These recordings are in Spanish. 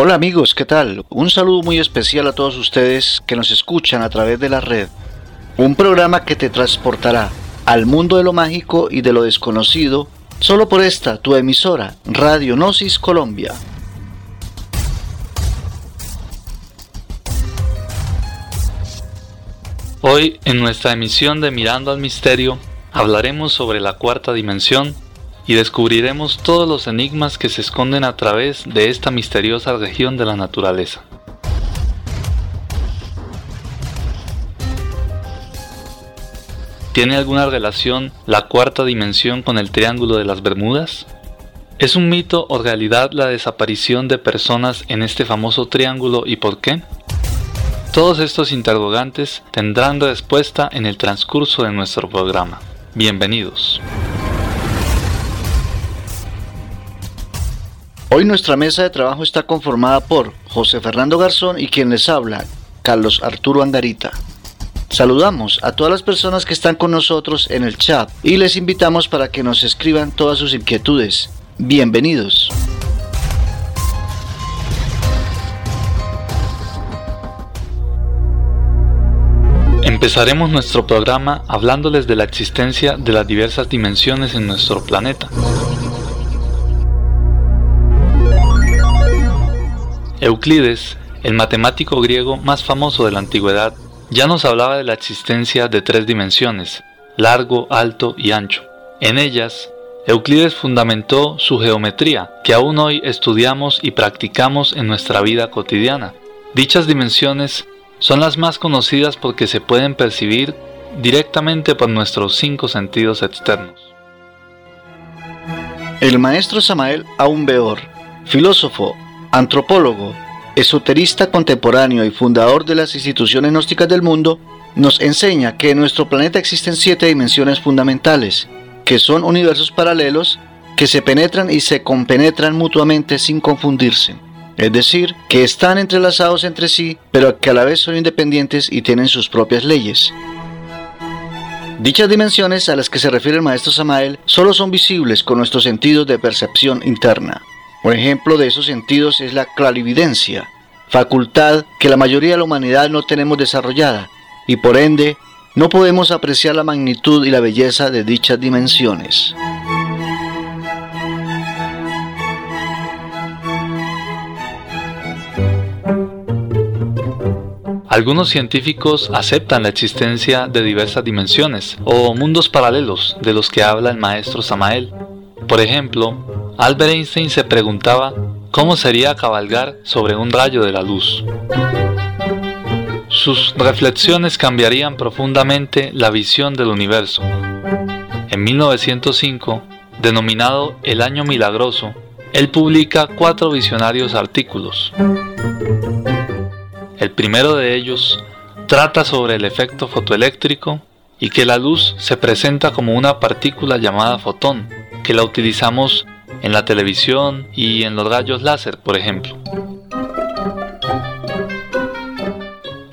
Hola amigos, ¿qué tal? Un saludo muy especial a todos ustedes que nos escuchan a través de la red. Un programa que te transportará al mundo de lo mágico y de lo desconocido solo por esta, tu emisora, Radio Gnosis Colombia. Hoy, en nuestra emisión de Mirando al Misterio, hablaremos sobre la cuarta dimensión y descubriremos todos los enigmas que se esconden a través de esta misteriosa región de la naturaleza. ¿Tiene alguna relación la cuarta dimensión con el Triángulo de las Bermudas? ¿Es un mito o realidad la desaparición de personas en este famoso triángulo y por qué? Todos estos interrogantes tendrán respuesta en el transcurso de nuestro programa. Bienvenidos. Hoy nuestra mesa de trabajo está conformada por José Fernando Garzón y quien les habla, Carlos Arturo Angarita. Saludamos a todas las personas que están con nosotros en el chat y les invitamos para que nos escriban todas sus inquietudes. Bienvenidos. Empezaremos nuestro programa hablándoles de la existencia de las diversas dimensiones en nuestro planeta. Euclides, el matemático griego más famoso de la antigüedad, ya nos hablaba de la existencia de tres dimensiones, largo, alto y ancho. En ellas, Euclides fundamentó su geometría, que aún hoy estudiamos y practicamos en nuestra vida cotidiana. Dichas dimensiones son las más conocidas porque se pueden percibir directamente por nuestros cinco sentidos externos. El maestro Samael Aumbeor, filósofo, antropólogo, esoterista contemporáneo y fundador de las instituciones gnósticas del mundo, nos enseña que en nuestro planeta existen siete dimensiones fundamentales, que son universos paralelos que se penetran y se compenetran mutuamente sin confundirse es decir, que están entrelazados entre sí, pero que a la vez son independientes y tienen sus propias leyes. Dichas dimensiones a las que se refiere el maestro Samael solo son visibles con nuestros sentidos de percepción interna. Un ejemplo de esos sentidos es la clarividencia, facultad que la mayoría de la humanidad no tenemos desarrollada y por ende no podemos apreciar la magnitud y la belleza de dichas dimensiones. Algunos científicos aceptan la existencia de diversas dimensiones o mundos paralelos de los que habla el maestro Samael. Por ejemplo, Albert Einstein se preguntaba cómo sería cabalgar sobre un rayo de la luz. Sus reflexiones cambiarían profundamente la visión del universo. En 1905, denominado El Año Milagroso, él publica cuatro visionarios artículos. El primero de ellos trata sobre el efecto fotoeléctrico y que la luz se presenta como una partícula llamada fotón, que la utilizamos en la televisión y en los rayos láser, por ejemplo.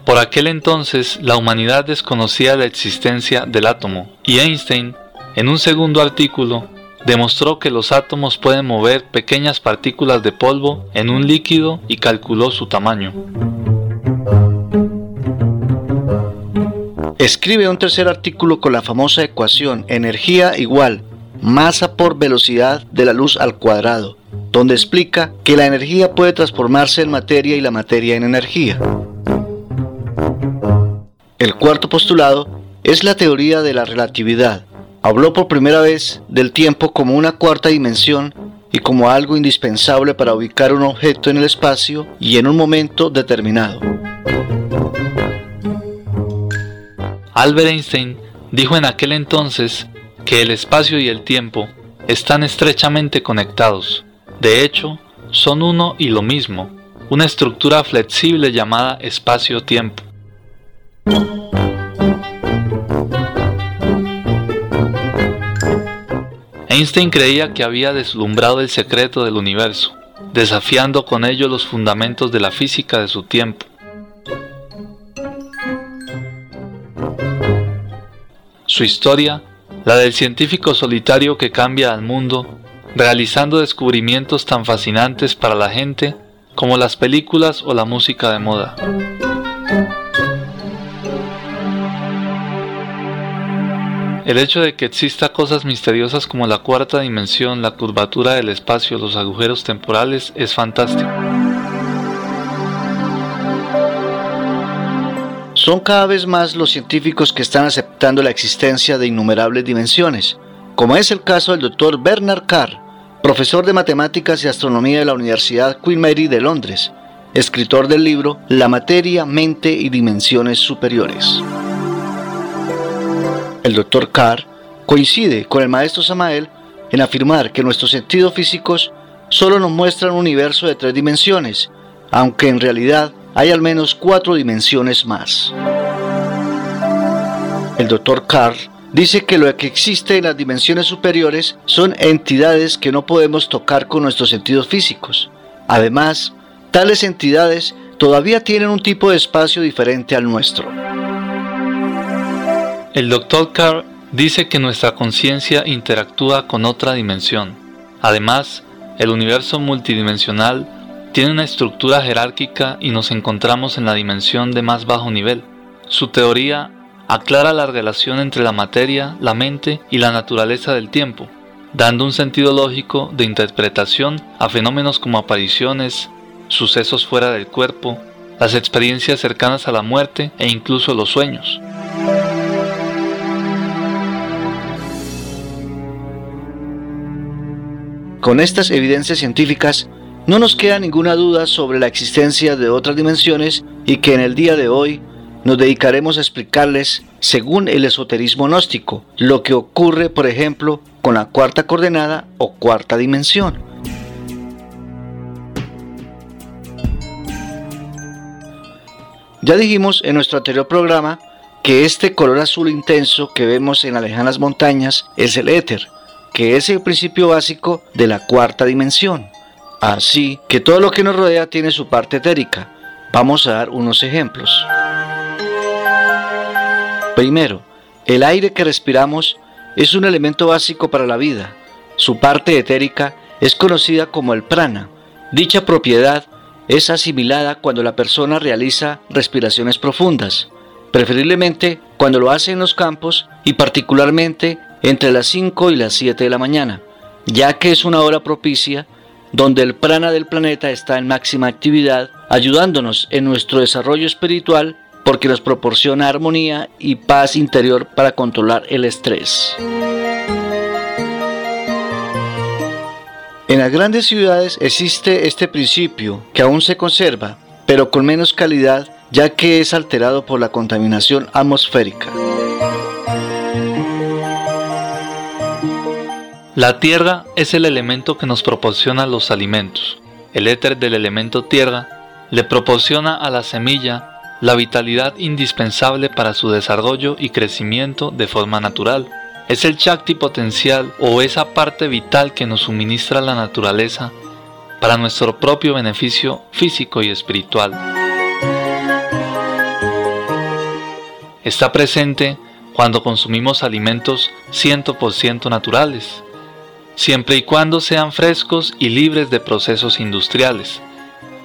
Por aquel entonces la humanidad desconocía la existencia del átomo y Einstein, en un segundo artículo, demostró que los átomos pueden mover pequeñas partículas de polvo en un líquido y calculó su tamaño. Escribe un tercer artículo con la famosa ecuación energía igual masa por velocidad de la luz al cuadrado, donde explica que la energía puede transformarse en materia y la materia en energía. El cuarto postulado es la teoría de la relatividad. Habló por primera vez del tiempo como una cuarta dimensión y como algo indispensable para ubicar un objeto en el espacio y en un momento determinado. Albert Einstein dijo en aquel entonces que el espacio y el tiempo están estrechamente conectados. De hecho, son uno y lo mismo, una estructura flexible llamada espacio-tiempo. Einstein creía que había deslumbrado el secreto del universo, desafiando con ello los fundamentos de la física de su tiempo. Su historia, la del científico solitario que cambia al mundo, realizando descubrimientos tan fascinantes para la gente, como las películas o la música de moda. El hecho de que exista cosas misteriosas como la cuarta dimensión, la curvatura del espacio, los agujeros temporales es fantástico. Son cada vez más los científicos que están aceptando la existencia de innumerables dimensiones, como es el caso del doctor Bernard Carr, profesor de matemáticas y astronomía de la Universidad Queen Mary de Londres, escritor del libro La materia, mente y dimensiones superiores. El doctor Carr coincide con el maestro Samael en afirmar que nuestros sentidos físicos solo nos muestran un universo de tres dimensiones, aunque en realidad hay al menos cuatro dimensiones más. El doctor Carr dice que lo que existe en las dimensiones superiores son entidades que no podemos tocar con nuestros sentidos físicos. Además, tales entidades todavía tienen un tipo de espacio diferente al nuestro. El Dr. Carr dice que nuestra conciencia interactúa con otra dimensión. Además, el universo multidimensional tiene una estructura jerárquica y nos encontramos en la dimensión de más bajo nivel. Su teoría aclara la relación entre la materia, la mente y la naturaleza del tiempo, dando un sentido lógico de interpretación a fenómenos como apariciones, sucesos fuera del cuerpo, las experiencias cercanas a la muerte e incluso los sueños. Con estas evidencias científicas, no nos queda ninguna duda sobre la existencia de otras dimensiones y que en el día de hoy nos dedicaremos a explicarles, según el esoterismo gnóstico, lo que ocurre, por ejemplo, con la cuarta coordenada o cuarta dimensión. Ya dijimos en nuestro anterior programa que este color azul intenso que vemos en las lejanas montañas es el éter, que es el principio básico de la cuarta dimensión. Así que todo lo que nos rodea tiene su parte etérica. Vamos a dar unos ejemplos. Primero, el aire que respiramos es un elemento básico para la vida. Su parte etérica es conocida como el prana. Dicha propiedad es asimilada cuando la persona realiza respiraciones profundas, preferiblemente cuando lo hace en los campos y particularmente entre las 5 y las 7 de la mañana, ya que es una hora propicia donde el prana del planeta está en máxima actividad, ayudándonos en nuestro desarrollo espiritual porque nos proporciona armonía y paz interior para controlar el estrés. En las grandes ciudades existe este principio que aún se conserva, pero con menos calidad ya que es alterado por la contaminación atmosférica. La tierra es el elemento que nos proporciona los alimentos. El éter del elemento tierra le proporciona a la semilla la vitalidad indispensable para su desarrollo y crecimiento de forma natural. Es el Shakti potencial o esa parte vital que nos suministra la naturaleza para nuestro propio beneficio físico y espiritual. Está presente cuando consumimos alimentos 100% naturales, siempre y cuando sean frescos y libres de procesos industriales.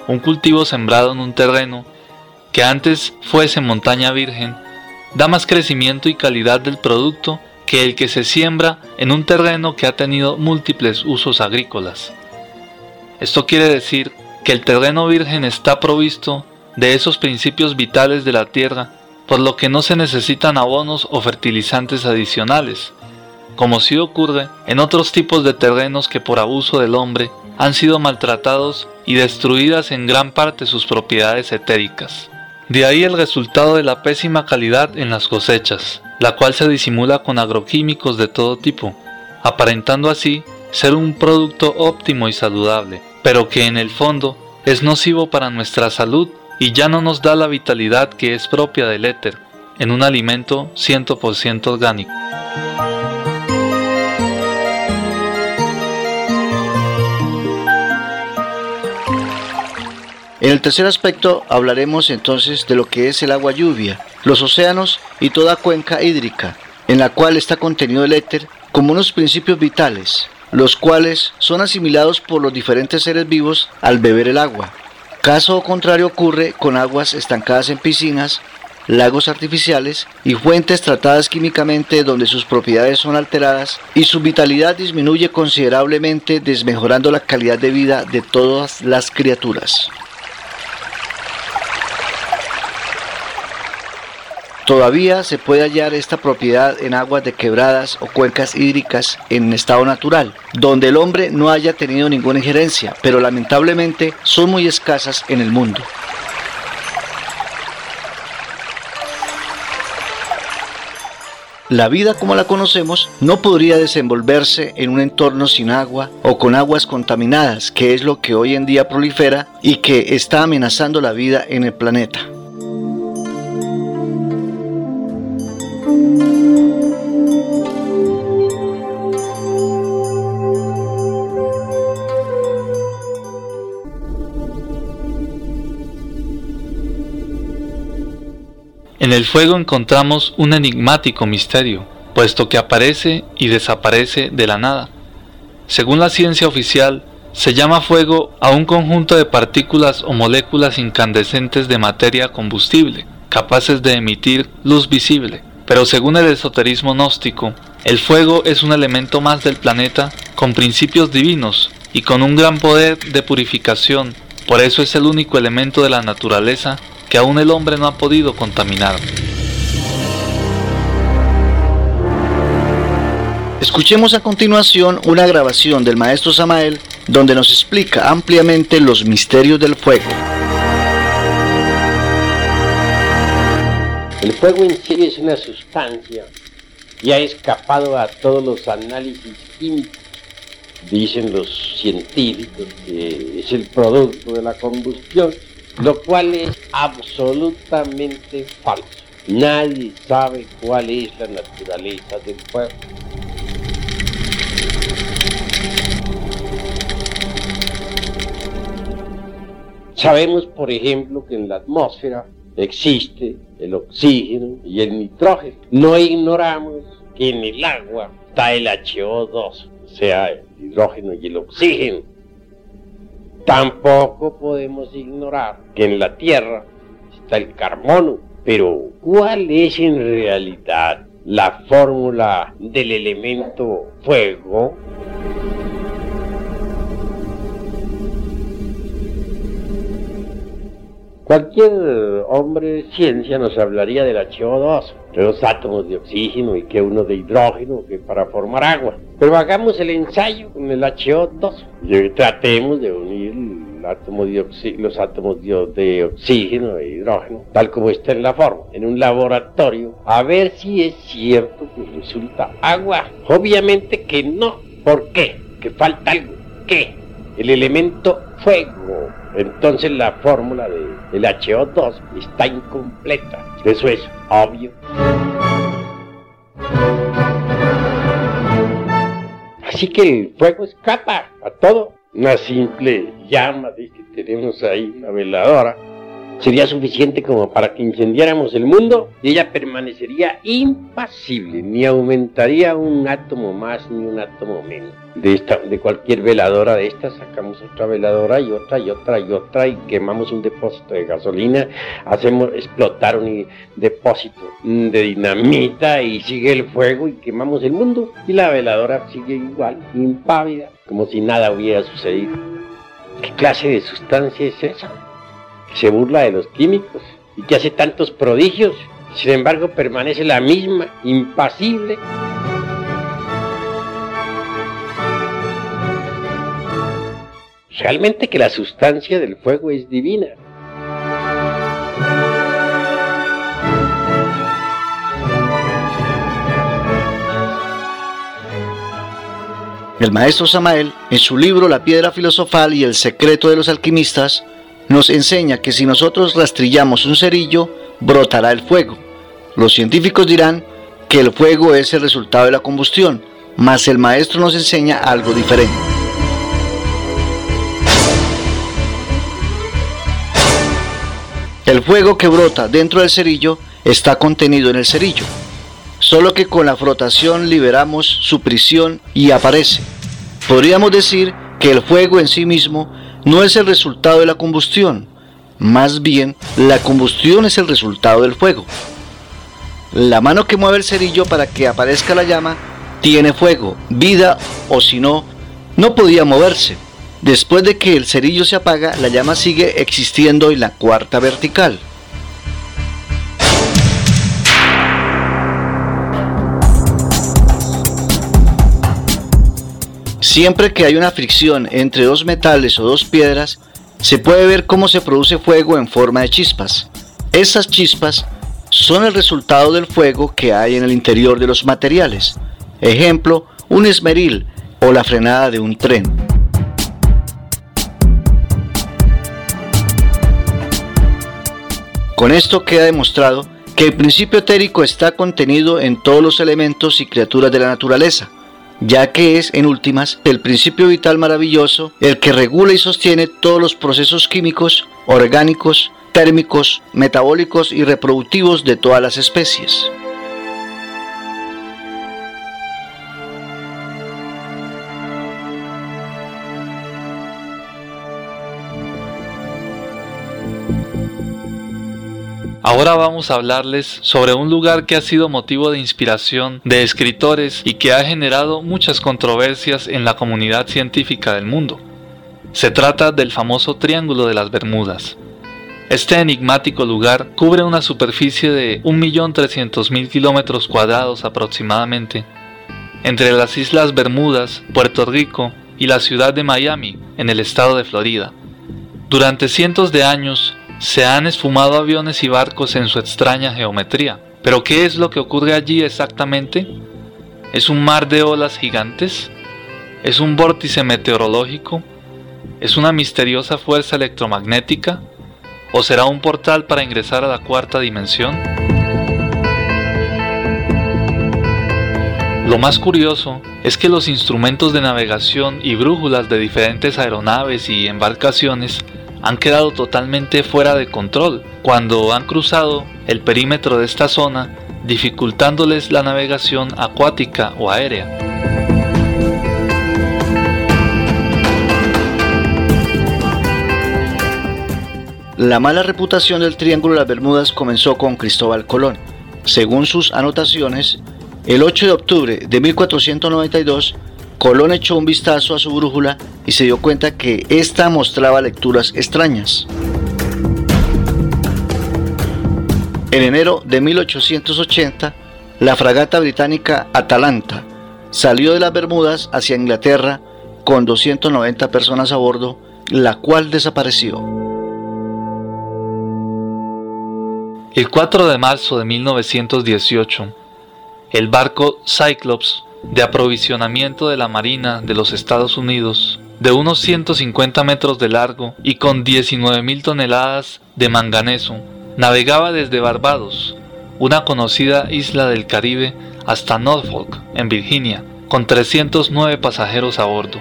Un cultivo sembrado en un terreno que antes fuese montaña virgen da más crecimiento y calidad del producto que el que se siembra en un terreno que ha tenido múltiples usos agrícolas. Esto quiere decir que el terreno virgen está provisto de esos principios vitales de la tierra, por lo que no se necesitan abonos o fertilizantes adicionales, como sí ocurre en otros tipos de terrenos que por abuso del hombre han sido maltratados y destruidas en gran parte sus propiedades etéricas. De ahí el resultado de la pésima calidad en las cosechas, la cual se disimula con agroquímicos de todo tipo, aparentando así ser un producto óptimo y saludable, pero que en el fondo es nocivo para nuestra salud y ya no nos da la vitalidad que es propia del éter, en un alimento 100% orgánico. En el tercer aspecto hablaremos entonces de lo que es el agua lluvia, los océanos y toda cuenca hídrica, en la cual está contenido el éter como unos principios vitales, los cuales son asimilados por los diferentes seres vivos al beber el agua. Caso contrario ocurre con aguas estancadas en piscinas, lagos artificiales y fuentes tratadas químicamente donde sus propiedades son alteradas y su vitalidad disminuye considerablemente desmejorando la calidad de vida de todas las criaturas. Todavía se puede hallar esta propiedad en aguas de quebradas o cuencas hídricas en estado natural, donde el hombre no haya tenido ninguna injerencia, pero lamentablemente son muy escasas en el mundo. La vida como la conocemos no podría desenvolverse en un entorno sin agua o con aguas contaminadas, que es lo que hoy en día prolifera y que está amenazando la vida en el planeta. En el fuego encontramos un enigmático misterio, puesto que aparece y desaparece de la nada. Según la ciencia oficial, se llama fuego a un conjunto de partículas o moléculas incandescentes de materia combustible, capaces de emitir luz visible. Pero según el esoterismo gnóstico, el fuego es un elemento más del planeta con principios divinos y con un gran poder de purificación. Por eso es el único elemento de la naturaleza que aún el hombre no ha podido contaminar. Escuchemos a continuación una grabación del maestro Samael donde nos explica ampliamente los misterios del fuego. El fuego en sí es una sustancia y ha escapado a todos los análisis químicos. Dicen los científicos que es el producto de la combustión lo cual es absolutamente falso. Nadie sabe cuál es la naturaleza del fuego. Sabemos, por ejemplo, que en la atmósfera existe el oxígeno y el nitrógeno. No ignoramos que en el agua está el HO2, o sea, el hidrógeno y el oxígeno. Tampoco podemos ignorar que en la Tierra está el carbono, pero ¿cuál es en realidad la fórmula del elemento fuego? Cualquier hombre de ciencia nos hablaría del HO2, de los átomos de oxígeno y que uno de hidrógeno que para formar agua. Pero hagamos el ensayo con el HO2 y tratemos de unir los átomos de oxígeno e hidrógeno tal como está en la forma, en un laboratorio, a ver si es cierto que resulta agua. Obviamente que no. ¿Por qué? Que falta algo. ¿Qué? El elemento fuego entonces la fórmula del HO2 está incompleta. Eso es obvio. Así que el fuego escapa a todo. Una simple llama de que tenemos ahí, una veladora, sería suficiente como para que incendiáramos el mundo y ella permanecería impasible, ni aumentaría un átomo más ni un átomo menos. De, esta, de cualquier veladora de esta sacamos otra veladora y otra y otra y otra y quemamos un depósito de gasolina, hacemos explotar un depósito de dinamita y sigue el fuego y quemamos el mundo y la veladora sigue igual, impávida, como si nada hubiera sucedido. ¿Qué clase de sustancia es esa? Se burla de los químicos y que hace tantos prodigios, sin embargo permanece la misma, impasible. Realmente que la sustancia del fuego es divina. El maestro Samael, en su libro La piedra filosofal y el secreto de los alquimistas, nos enseña que si nosotros rastrillamos un cerillo, brotará el fuego. Los científicos dirán que el fuego es el resultado de la combustión, mas el maestro nos enseña algo diferente. El fuego que brota dentro del cerillo está contenido en el cerillo, solo que con la frotación liberamos su prisión y aparece. Podríamos decir que el fuego en sí mismo no es el resultado de la combustión, Más bien, la combustión es el resultado del fuego. La mano que mueve el cerillo para que aparezca la llama tiene fuego, vida o si no, no podía moverse. Después de que el cerillo se apaga, la llama sigue existiendo en la cuarta vertical. Siempre que hay una fricción entre dos metales o dos piedras, se puede ver cómo se produce fuego en forma de chispas. Esas chispas son el resultado del fuego que hay en el interior de los materiales. Ejemplo, un esmeril o la frenada de un tren. Con esto queda demostrado que el principio etérico está contenido en todos los elementos y criaturas de la naturaleza, ya que es, en últimas, el principio vital maravilloso el que regula y sostiene todos los procesos químicos, orgánicos, térmicos, metabólicos y reproductivos de todas las especies. Ahora vamos a hablarles sobre un lugar que ha sido motivo de inspiración de escritores y que ha generado muchas controversias en la comunidad científica del mundo. Se trata del famoso Triángulo de las Bermudas. Este enigmático lugar cubre una superficie de 1.300.000 kilómetros cuadrados aproximadamente, entre las Islas Bermudas, Puerto Rico y la ciudad de Miami, en el estado de Florida. Durante cientos de años, se han esfumado aviones y barcos en su extraña geometría. Pero ¿qué es lo que ocurre allí exactamente? ¿Es un mar de olas gigantes? ¿Es un vórtice meteorológico? ¿Es una misteriosa fuerza electromagnética? ¿O será un portal para ingresar a la cuarta dimensión? Lo más curioso es que los instrumentos de navegación y brújulas de diferentes aeronaves y embarcaciones han quedado totalmente fuera de control cuando han cruzado el perímetro de esta zona, dificultándoles la navegación acuática o aérea. La mala reputación del Triángulo de las Bermudas comenzó con Cristóbal Colón. Según sus anotaciones, el 8 de octubre de 1492 Colón echó un vistazo a su brújula y se dio cuenta que ésta mostraba lecturas extrañas. En enero de 1880, la fragata británica Atalanta salió de las Bermudas hacia Inglaterra con 290 personas a bordo, la cual desapareció. El 4 de marzo de 1918, el barco Cyclops de aprovisionamiento de la Marina de los Estados Unidos, de unos 150 metros de largo y con 19.000 toneladas de manganeso, navegaba desde Barbados, una conocida isla del Caribe, hasta Norfolk, en Virginia, con 309 pasajeros a bordo.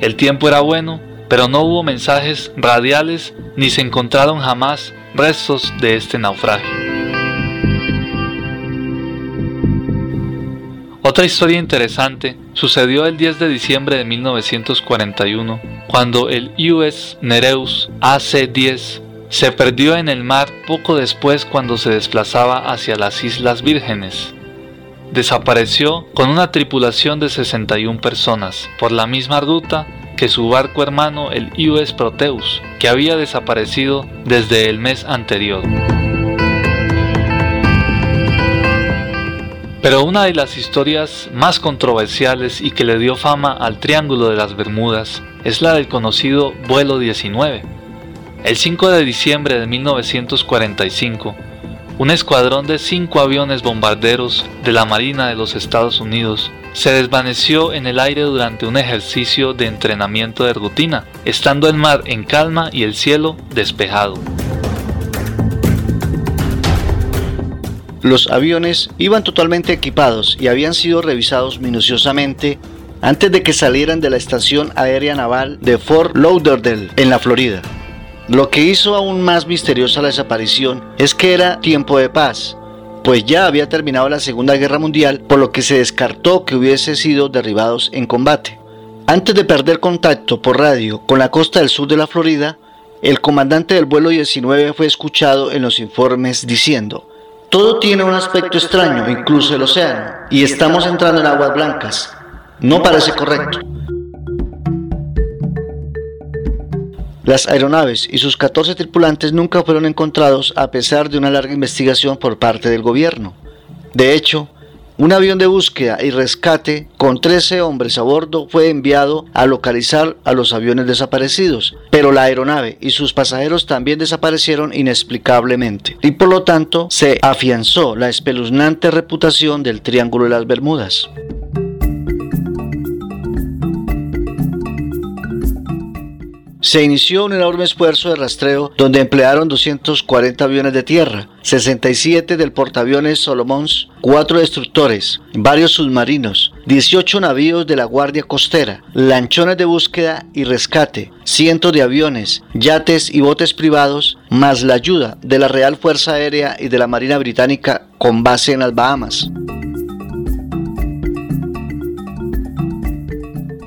El tiempo era bueno, pero no hubo mensajes radiales ni se encontraron jamás restos de este naufragio. Otra historia interesante sucedió el 10 de diciembre de 1941, cuando el US Nereus AC-10 se perdió en el mar poco después cuando se desplazaba hacia las Islas Vírgenes. Desapareció con una tripulación de 61 personas por la misma ruta que su barco hermano el US Proteus, que había desaparecido desde el mes anterior. Pero una de las historias más controversiales y que le dio fama al Triángulo de las Bermudas es la del conocido vuelo 19. El 5 de diciembre de 1945, un escuadrón de cinco aviones bombarderos de la Marina de los Estados Unidos se desvaneció en el aire durante un ejercicio de entrenamiento de rutina, estando el mar en calma y el cielo despejado. Los aviones iban totalmente equipados y habían sido revisados minuciosamente antes de que salieran de la estación aérea naval de Fort Lauderdale, en la Florida. Lo que hizo aún más misteriosa la desaparición es que era tiempo de paz, pues ya había terminado la Segunda Guerra Mundial, por lo que se descartó que hubiese sido derribados en combate. Antes de perder contacto por radio con la costa del sur de la Florida, el comandante del vuelo 19 fue escuchado en los informes diciendo, todo tiene un aspecto extraño, incluso el océano, y estamos entrando en aguas blancas. No parece correcto. Las aeronaves y sus 14 tripulantes nunca fueron encontrados a pesar de una larga investigación por parte del gobierno. De hecho, un avión de búsqueda y rescate con 13 hombres a bordo fue enviado a localizar a los aviones desaparecidos, pero la aeronave y sus pasajeros también desaparecieron inexplicablemente, y por lo tanto se afianzó la espeluznante reputación del Triángulo de las Bermudas. Se inició un enorme esfuerzo de rastreo donde emplearon 240 aviones de tierra, 67 del portaaviones Solomons, 4 destructores, varios submarinos, 18 navíos de la Guardia Costera, lanchones de búsqueda y rescate, cientos de aviones, yates y botes privados, más la ayuda de la Real Fuerza Aérea y de la Marina Británica con base en las Bahamas.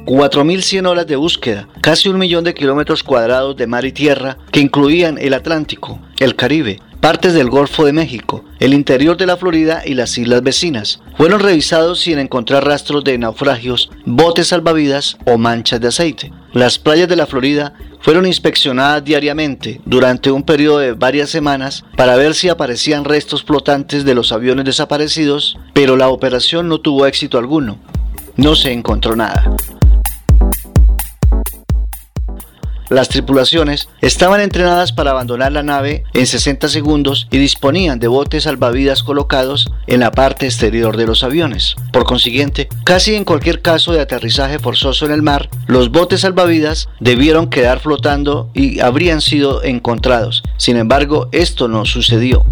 4.100 horas de búsqueda, casi un millón de kilómetros cuadrados de mar y tierra que incluían el Atlántico, el Caribe, partes del Golfo de México, el interior de la Florida y las islas vecinas. Fueron revisados sin encontrar rastros de naufragios, botes salvavidas o manchas de aceite. Las playas de la Florida fueron inspeccionadas diariamente durante un periodo de varias semanas para ver si aparecían restos flotantes de los aviones desaparecidos, pero la operación no tuvo éxito alguno. No se encontró nada. Las tripulaciones estaban entrenadas para abandonar la nave en 60 segundos y disponían de botes salvavidas colocados en la parte exterior de los aviones. Por consiguiente, casi en cualquier caso de aterrizaje forzoso en el mar, los botes salvavidas debieron quedar flotando y habrían sido encontrados. Sin embargo, esto no sucedió.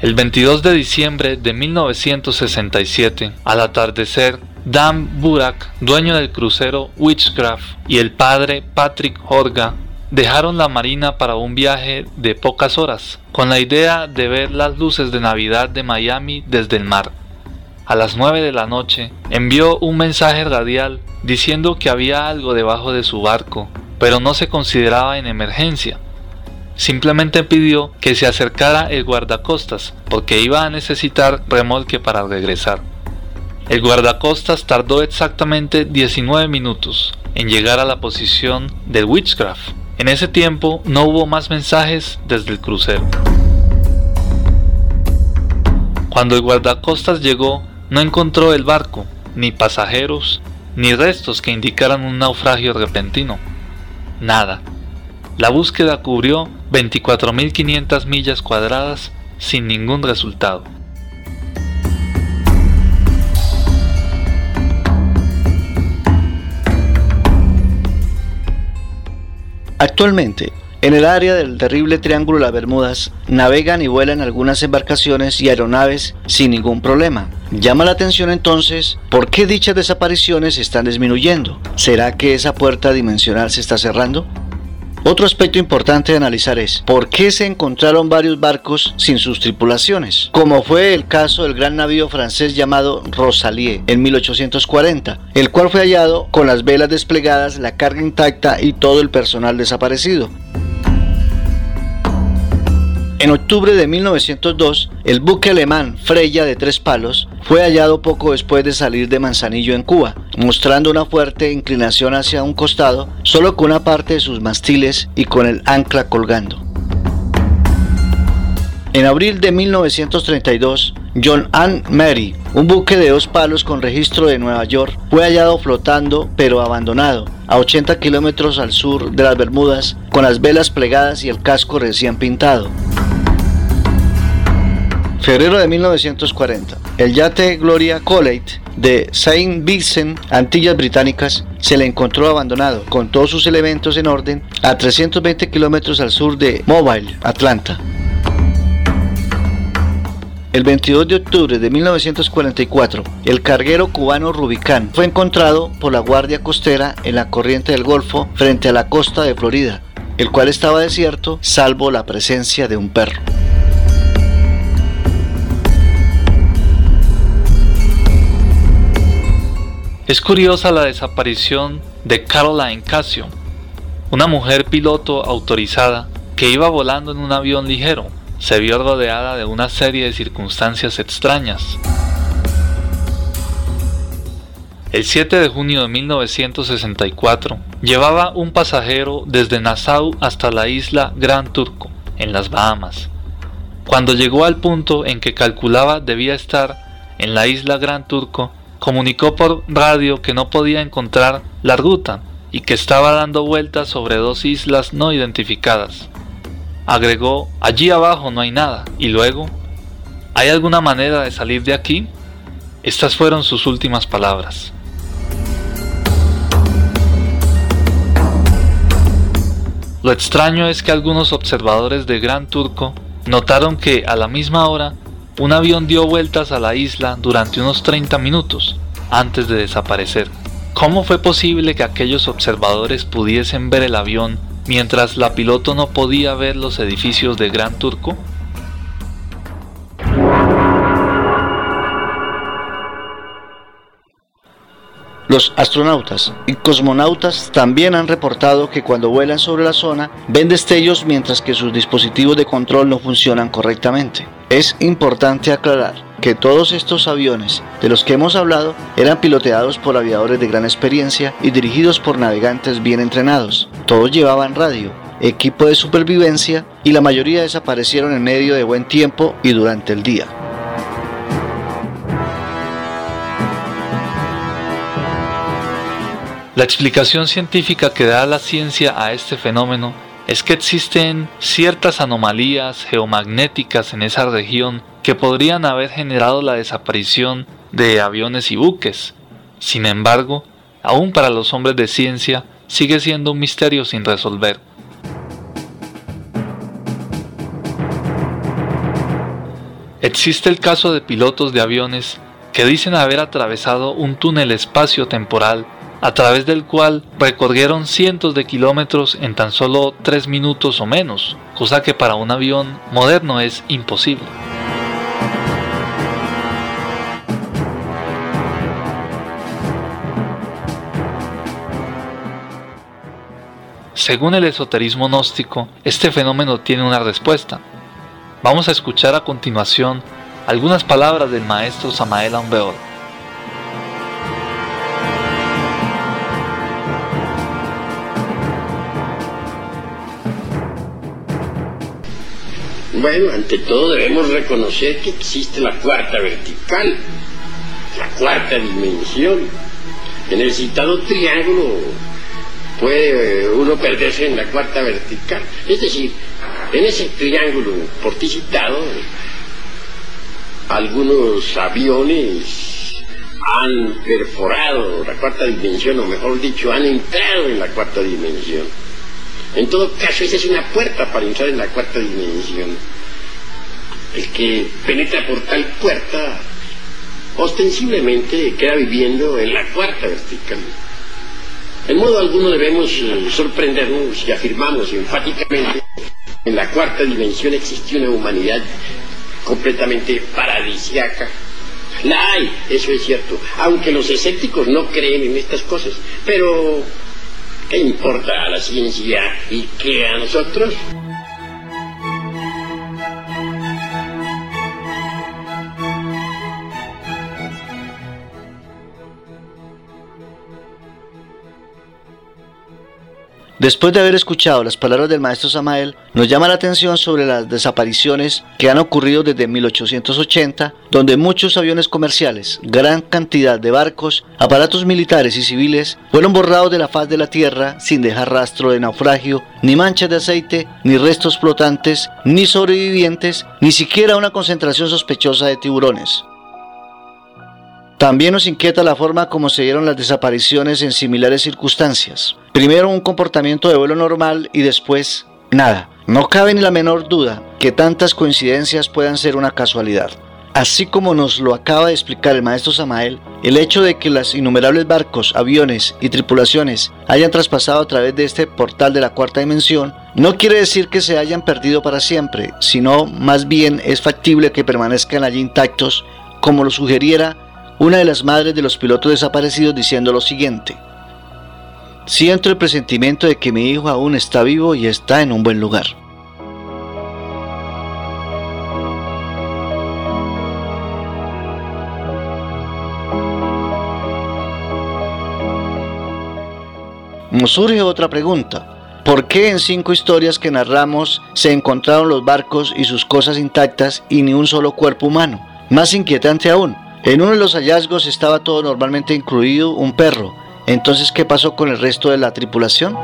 El 22 de diciembre de 1967, al atardecer, Dan Burak, dueño del crucero Witchcraft, y el padre Patrick Horga dejaron la marina para un viaje de pocas horas, con la idea de ver las luces de Navidad de Miami desde el mar. A las 9 de la noche envió un mensaje radial diciendo que había algo debajo de su barco, pero no se consideraba en emergencia. Simplemente pidió que se acercara el guardacostas porque iba a necesitar remolque para regresar. El guardacostas tardó exactamente 19 minutos en llegar a la posición del Witchcraft. En ese tiempo no hubo más mensajes desde el crucero. Cuando el guardacostas llegó, no encontró el barco, ni pasajeros, ni restos que indicaran un naufragio repentino. Nada. La búsqueda cubrió 24.500 millas cuadradas sin ningún resultado. Actualmente, en el área del terrible Triángulo de las Bermudas, navegan y vuelan algunas embarcaciones y aeronaves sin ningún problema. Llama la atención entonces por qué dichas desapariciones están disminuyendo. ¿Será que esa puerta dimensional se está cerrando? Otro aspecto importante de analizar es por qué se encontraron varios barcos sin sus tripulaciones, como fue el caso del gran navío francés llamado Rosalie en 1840, el cual fue hallado con las velas desplegadas, la carga intacta y todo el personal desaparecido. En octubre de 1902, el buque alemán Freya de tres palos fue hallado poco después de salir de Manzanillo en Cuba, mostrando una fuerte inclinación hacia un costado, solo con una parte de sus mastiles y con el ancla colgando. En abril de 1932, John Ann Mary, un buque de dos palos con registro de Nueva York, fue hallado flotando pero abandonado a 80 kilómetros al sur de las Bermudas, con las velas plegadas y el casco recién pintado. Febrero de 1940, el yate Gloria Collate de Saint Vincent, Antillas Británicas, se le encontró abandonado con todos sus elementos en orden a 320 kilómetros al sur de Mobile, Atlanta. El 22 de octubre de 1944, el carguero cubano Rubicán fue encontrado por la Guardia Costera en la corriente del Golfo frente a la costa de Florida, el cual estaba desierto salvo la presencia de un perro. Es curiosa la desaparición de Caroline Casio, una mujer piloto autorizada que iba volando en un avión ligero. Se vio rodeada de una serie de circunstancias extrañas. El 7 de junio de 1964 llevaba un pasajero desde Nassau hasta la isla Gran Turco, en las Bahamas. Cuando llegó al punto en que calculaba debía estar en la isla Gran Turco, comunicó por radio que no podía encontrar la ruta y que estaba dando vueltas sobre dos islas no identificadas. Agregó, allí abajo no hay nada, y luego, ¿hay alguna manera de salir de aquí? Estas fueron sus últimas palabras. Lo extraño es que algunos observadores de Gran Turco notaron que a la misma hora un avión dio vueltas a la isla durante unos 30 minutos antes de desaparecer. ¿Cómo fue posible que aquellos observadores pudiesen ver el avión mientras la piloto no podía ver los edificios de Gran Turco? Los astronautas y cosmonautas también han reportado que cuando vuelan sobre la zona ven destellos mientras que sus dispositivos de control no funcionan correctamente. Es importante aclarar que todos estos aviones de los que hemos hablado eran piloteados por aviadores de gran experiencia y dirigidos por navegantes bien entrenados. Todos llevaban radio, equipo de supervivencia y la mayoría desaparecieron en medio de buen tiempo y durante el día. La explicación científica que da la ciencia a este fenómeno es que existen ciertas anomalías geomagnéticas en esa región que podrían haber generado la desaparición de aviones y buques. Sin embargo, aún para los hombres de ciencia sigue siendo un misterio sin resolver. Existe el caso de pilotos de aviones que dicen haber atravesado un túnel espacio-temporal a través del cual recorrieron cientos de kilómetros en tan solo tres minutos o menos, cosa que para un avión moderno es imposible. Según el esoterismo gnóstico, este fenómeno tiene una respuesta. Vamos a escuchar a continuación algunas palabras del maestro Samael Ambeor. Bueno, ante todo debemos reconocer que existe la cuarta vertical, la cuarta dimensión. En el citado triángulo puede uno perderse en la cuarta vertical. Es decir, en ese triángulo por ti citado, algunos aviones han perforado la cuarta dimensión, o mejor dicho, han entrado en la cuarta dimensión. En todo caso, esa es una puerta para entrar en la cuarta dimensión. El que penetra por tal puerta ostensiblemente queda viviendo en la cuarta vertical. En modo alguno debemos eh, sorprendernos si afirmamos enfáticamente que en la cuarta dimensión existe una humanidad completamente paradisiaca. La hay, eso es cierto, aunque los escépticos no creen en estas cosas, pero ¿Qué importa a la ciencia y qué a nosotros? Después de haber escuchado las palabras del maestro Samael, nos llama la atención sobre las desapariciones que han ocurrido desde 1880, donde muchos aviones comerciales, gran cantidad de barcos, aparatos militares y civiles fueron borrados de la faz de la Tierra sin dejar rastro de naufragio, ni manchas de aceite, ni restos flotantes, ni sobrevivientes, ni siquiera una concentración sospechosa de tiburones. También nos inquieta la forma como se dieron las desapariciones en similares circunstancias. Primero un comportamiento de vuelo normal y después nada. No cabe ni la menor duda que tantas coincidencias puedan ser una casualidad. Así como nos lo acaba de explicar el maestro Samael, el hecho de que los innumerables barcos, aviones y tripulaciones hayan traspasado a través de este portal de la cuarta dimensión no quiere decir que se hayan perdido para siempre, sino más bien es factible que permanezcan allí intactos como lo sugeriera una de las madres de los pilotos desaparecidos diciendo lo siguiente. Siento el presentimiento de que mi hijo aún está vivo y está en un buen lugar. Nos surge otra pregunta. ¿Por qué en cinco historias que narramos se encontraron los barcos y sus cosas intactas y ni un solo cuerpo humano? Más inquietante aún, en uno de los hallazgos estaba todo normalmente incluido un perro. Entonces, ¿qué pasó con el resto de la tripulación?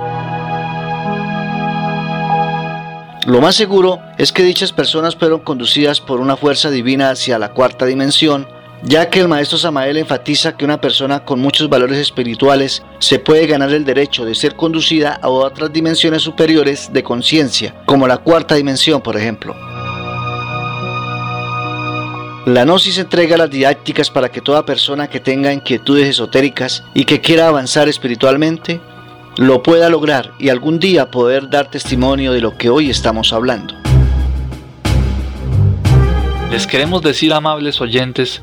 Lo más seguro es que dichas personas fueron conducidas por una fuerza divina hacia la cuarta dimensión ya que el maestro Samael enfatiza que una persona con muchos valores espirituales se puede ganar el derecho de ser conducida a otras dimensiones superiores de conciencia, como la cuarta dimensión, por ejemplo. La Gnosis entrega las didácticas para que toda persona que tenga inquietudes esotéricas y que quiera avanzar espiritualmente lo pueda lograr y algún día poder dar testimonio de lo que hoy estamos hablando. Les queremos decir, amables oyentes,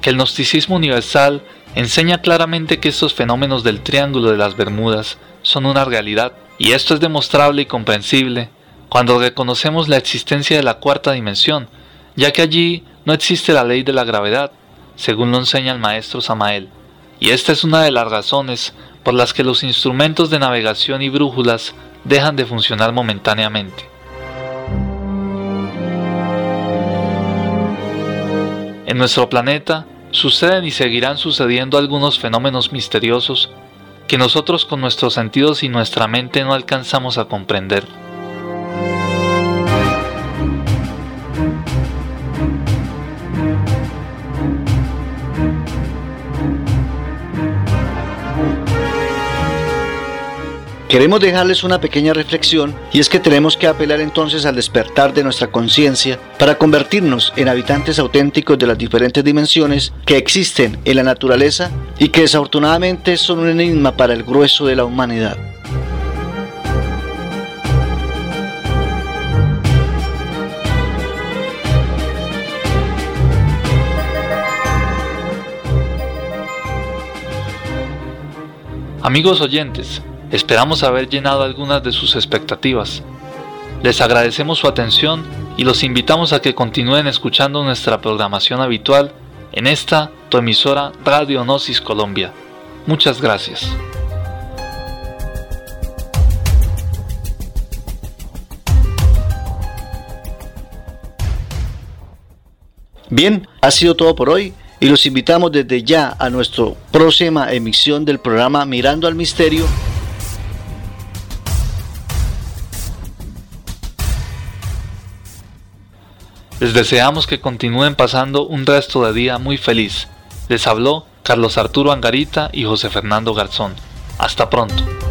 que el gnosticismo universal enseña claramente que estos fenómenos del Triángulo de las Bermudas son una realidad, y esto es demostrable y comprensible cuando reconocemos la existencia de la cuarta dimensión, ya que allí no existe la ley de la gravedad, según lo enseña el maestro Samael, y esta es una de las razones por las que los instrumentos de navegación y brújulas dejan de funcionar momentáneamente. En nuestro planeta suceden y seguirán sucediendo algunos fenómenos misteriosos que nosotros con nuestros sentidos y nuestra mente no alcanzamos a comprender. Queremos dejarles una pequeña reflexión y es que tenemos que apelar entonces al despertar de nuestra conciencia para convertirnos en habitantes auténticos de las diferentes dimensiones que existen en la naturaleza y que desafortunadamente son un enigma para el grueso de la humanidad. Amigos oyentes, Esperamos haber llenado algunas de sus expectativas. Les agradecemos su atención y los invitamos a que continúen escuchando nuestra programación habitual en esta, tu emisora Radio Gnosis Colombia. Muchas gracias. Bien, ha sido todo por hoy y los invitamos desde ya a nuestra próxima emisión del programa Mirando al Misterio Les deseamos que continúen pasando un resto de día muy feliz. Les habló Carlos Arturo Angarita y José Fernando Garzón. Hasta pronto.